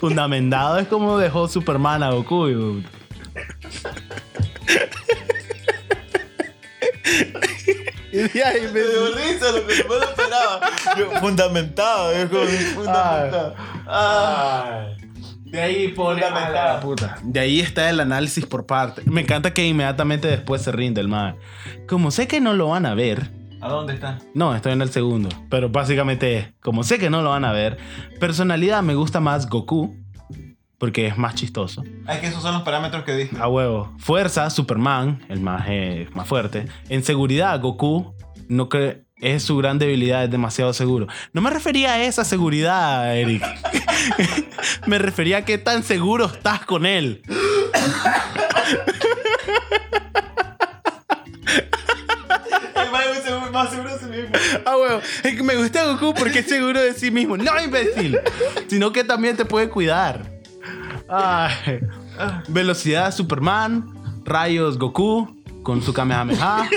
Fundamentado es como dejó Superman a Goku. y- Y ahí me- dio risa lo que no lo esperaba. Yo, fundamentado, es como fundamentado. De ahí pone a la puta. De ahí está el análisis por parte. Me encanta que inmediatamente después se rinde el man. Como sé que no lo van a ver. ¿A dónde está? No, estoy en el segundo. Pero básicamente como sé que no lo van a ver, personalidad me gusta más Goku. Porque es más chistoso. Es que esos son los parámetros que dije. A huevo. Fuerza, Superman, el más, eh, más fuerte. En seguridad, Goku, no que es su gran debilidad, es demasiado seguro. No me refería a esa seguridad, Eric. me refería a qué tan seguro estás con él. El man es seguro- más seguro de sí mismo. Ah, huevo. Es que me gusta Goku porque es seguro de sí mismo. No, imbécil. Sino que también te puede cuidar. Ay. Velocidad, Superman. Rayos, Goku. Con su Kamehameha.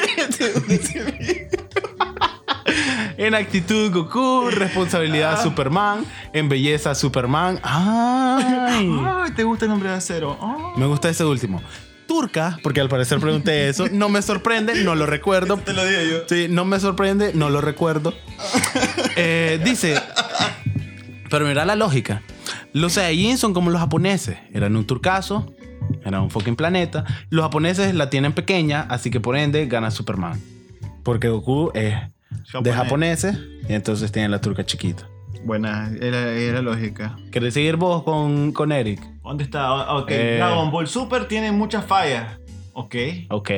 En actitud Goku, responsabilidad Superman, en belleza Superman. Ay, Ay, ¿te gusta el nombre de acero? Oh. me gusta ese último. Turca, porque al parecer pregunté eso, no me sorprende, no lo recuerdo. Te lo dije yo. Sí, no me sorprende, no lo recuerdo. Eh, dice, pero mira la lógica. Los Saiyajin son como los japoneses. Eran un turcaso, eran un fucking planeta. Los japoneses la tienen pequeña, así que por ende gana Superman. Porque Goku es de Japonés. japoneses y entonces tienen la turca chiquita. Buena, era, era lógica. ¿Querés seguir vos con, con Eric? ¿Dónde está? Ah, Ok, Eh. Dragon Ball Super tiene muchas fallas. Ok. Ok.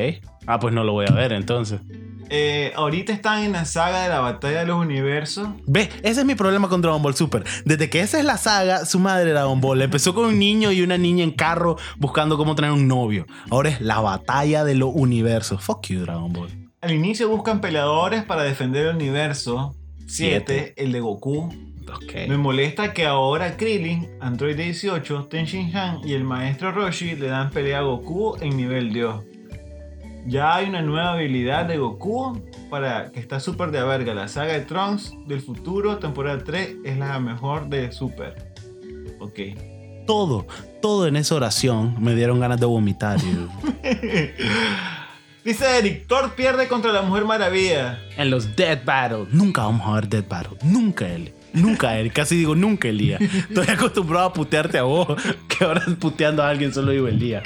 Ah, pues no lo voy a ver entonces. Eh, ahorita están en la saga de la batalla de los universos. Ve, ese es mi problema con Dragon Ball Super. Desde que esa es la saga, su madre Dragon Ball empezó con un niño y una niña en carro buscando cómo tener un novio. Ahora es la batalla de los universos. Fuck you, Dragon Ball. Al inicio buscan peleadores para defender el universo. Siete. 7, el de Goku. Me molesta que ahora Krillin, Android 18, Ten Shin Han y el maestro Roshi le dan pelea a Goku en nivel Dios. Ya hay una nueva habilidad de Goku para que está súper de verga. La saga de Trunks del futuro, temporada 3, es la mejor de Super. Ok. Todo, todo en esa oración me dieron ganas de vomitar. Dice Eric, Thor pierde contra la Mujer Maravilla. en los Dead Battle. Nunca vamos a ver Dead Battle. Nunca, Eli. Nunca, Eli. Casi digo nunca, Elías. Estoy acostumbrado a putearte a vos. Que ahora puteando a alguien solo digo Elías.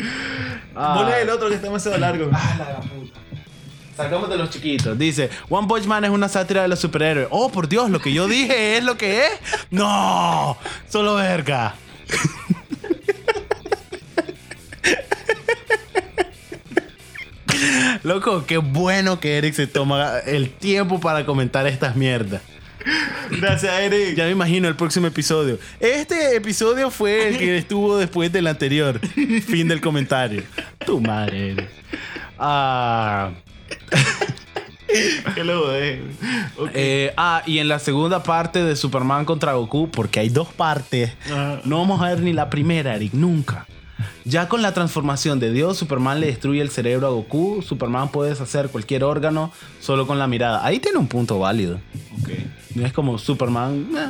Ah. Vos lees el otro que está demasiado largo. Sacamos de los chiquitos. Dice, One Punch Man es una sátira de los superhéroes. Oh, por Dios, lo que yo dije es lo que es. No, solo verga. Loco, qué bueno que Eric se toma el tiempo para comentar estas mierdas. Gracias, Eric. Ya me imagino el próximo episodio. Este episodio fue el que estuvo después del anterior. Fin del comentario. Tu madre. Eric. Ah. Que lo de. Ok. Eh, ah, y en la segunda parte de Superman contra Goku, porque hay dos partes, Ajá. no vamos a ver ni la primera, Eric, nunca. Ya con la transformación de Dios, Superman le destruye el cerebro a Goku. Superman puede deshacer cualquier órgano solo con la mirada. Ahí tiene un punto válido. Ok. No es como Superman. eh.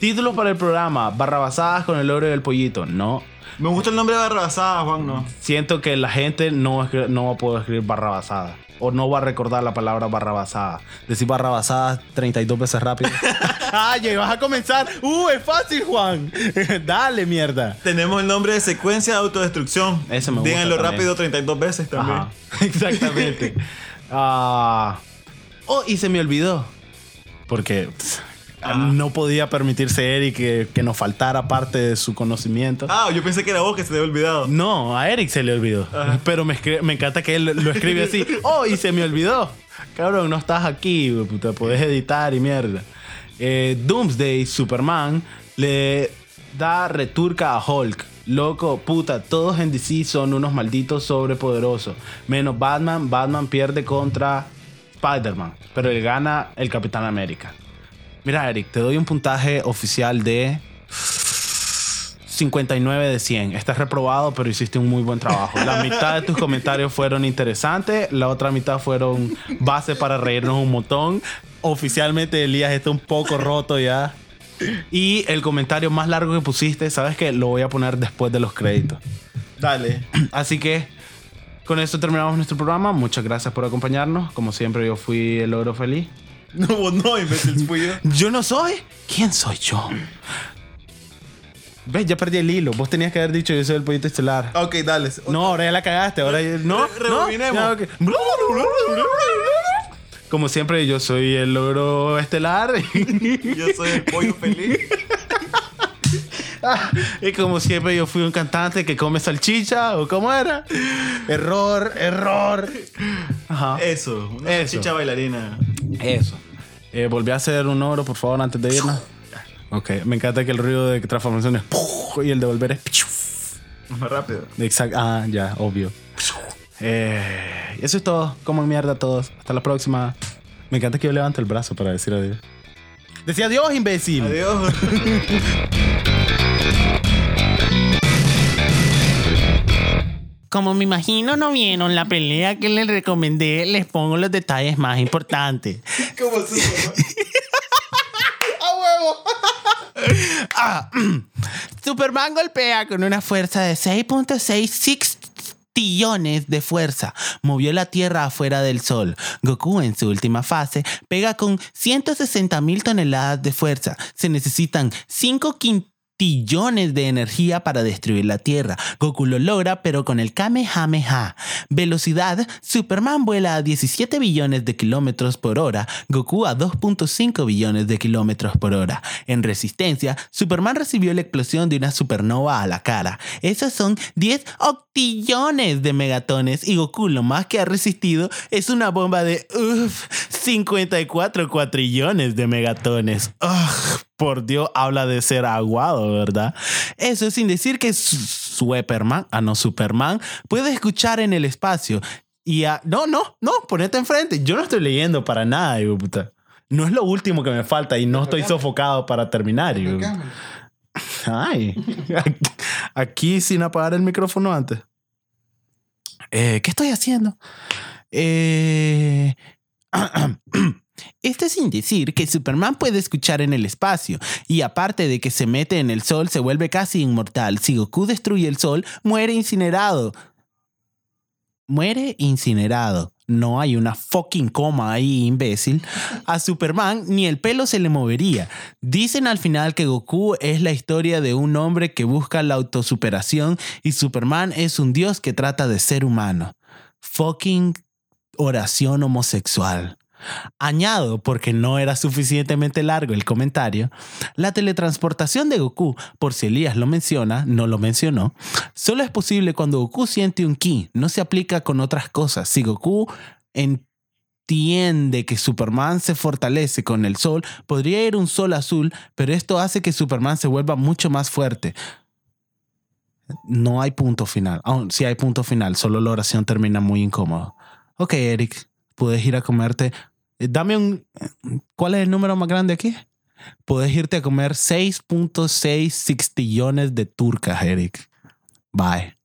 Títulos para el programa: Barrabasadas con el oro del pollito. No. Me gusta el nombre de Barrabasada, Juan, no. Siento que la gente no, no va a poder escribir barrabasada. O no va a recordar la palabra barrabasada. Decir barrabasada 32 veces rápido. ah, ya vas a comenzar. Uh, es fácil, Juan. Dale, mierda. Tenemos el nombre de secuencia de autodestrucción. Ese me gusta Díganlo también. rápido 32 veces también. Ajá, exactamente. Ah. oh, y se me olvidó. Porque Ah. no podía permitirse Eric que, que nos faltara parte de su conocimiento. Ah, yo pensé que era vos que se había olvidado. No, a Eric se le olvidó. Ajá. Pero me, encanta que él lo escribe así. Oh, y se me olvidó. Cabrón, no estás aquí. Puta, podés editar y mierda. Eh, Doomsday, Superman, le da returca a Hulk. Loco, puta, todos en DC son unos malditos sobrepoderosos. Menos Batman. Batman pierde contra Spider-Man. Pero le gana el Capitán América. Mira, Eric, te doy un puntaje oficial de 59 de 100. Estás reprobado, pero hiciste un muy buen trabajo. La mitad de tus comentarios fueron interesantes, la otra mitad fueron base para reírnos un montón. Oficialmente Elías está un poco roto ya. Y el comentario más largo que pusiste, ¿sabes qué? Lo voy a poner después de los créditos. Dale. Así que con esto terminamos nuestro programa. Muchas gracias por acompañarnos. Como siempre, yo fui el logro feliz. No, vos no, imbécil, fui yo. Yo no soy. ¿Quién soy yo? Ves, ya perdí el hilo. Vos tenías que haber dicho yo soy el pollito estelar. Ok, dale. No, ahora ya la cagaste. Ahora ya- no. Re- no, ya. Como siempre, yo soy el logro estelar. Yo soy el pollo feliz. y como siempre, yo fui un cantante que come salchicha. ¿O cómo era? Error, error. Ajá. Eso, una Eso. chicha bailarina. Eso. Eh, volví a hacer un oro, por favor, antes de irnos. Ok, me encanta que el ruido de transformación es y el de volver es. Más rápido. Exacto. Ah, ya, obvio. Eh, eso es todo. Como mierda todos. Hasta la próxima. Me encanta que yo levante el brazo para decir adiós. Decía adiós, imbécil. Adiós. Como me imagino no vieron la pelea que les recomendé, les pongo los detalles más importantes. ¿Cómo se Superman golpea con una fuerza de 6.66 tillones de fuerza. Movió la Tierra afuera del Sol. Goku en su última fase pega con 160 mil toneladas de fuerza. Se necesitan 5 quintillones de energía para destruir la Tierra. Goku lo logra, pero con el Kamehameha. Velocidad, Superman vuela a 17 billones de kilómetros por hora, Goku a 2.5 billones de kilómetros por hora. En resistencia, Superman recibió la explosión de una supernova a la cara. Esos son 10 octillones de megatones y Goku lo más que ha resistido es una bomba de uff, 54 cuatrillones de megatones. Ugh, por Dios, habla de ser aguado, ¿verdad? Eso sin decir que Su- Superman, ah no, Superman, puede escuchar en el espacio. Y a- no, no, no, ponete enfrente. Yo no estoy leyendo para nada, hijo de puta. No es lo último que me falta y no estoy sofocado para terminar. puta. Ay, aquí, aquí sin apagar el micrófono antes. Eh, ¿Qué estoy haciendo? Eh, Esto sin decir que Superman puede escuchar en el espacio, y aparte de que se mete en el sol, se vuelve casi inmortal. Si Goku destruye el sol, muere incinerado. Muere incinerado. No hay una fucking coma ahí, imbécil. A Superman ni el pelo se le movería. Dicen al final que Goku es la historia de un hombre que busca la autosuperación y Superman es un dios que trata de ser humano. Fucking oración homosexual. Añado, porque no era suficientemente largo el comentario, la teletransportación de Goku, por si Elías lo menciona, no lo mencionó, solo es posible cuando Goku siente un ki, no se aplica con otras cosas. Si Goku entiende que Superman se fortalece con el sol, podría ir un sol azul, pero esto hace que Superman se vuelva mucho más fuerte. No hay punto final. Aún si hay punto final, solo la oración termina muy incómodo. Ok, Eric, puedes ir a comerte. Eh, Dame un. ¿Cuál es el número más grande aquí? Puedes irte a comer 6.6 sextillones de turcas, Eric. Bye.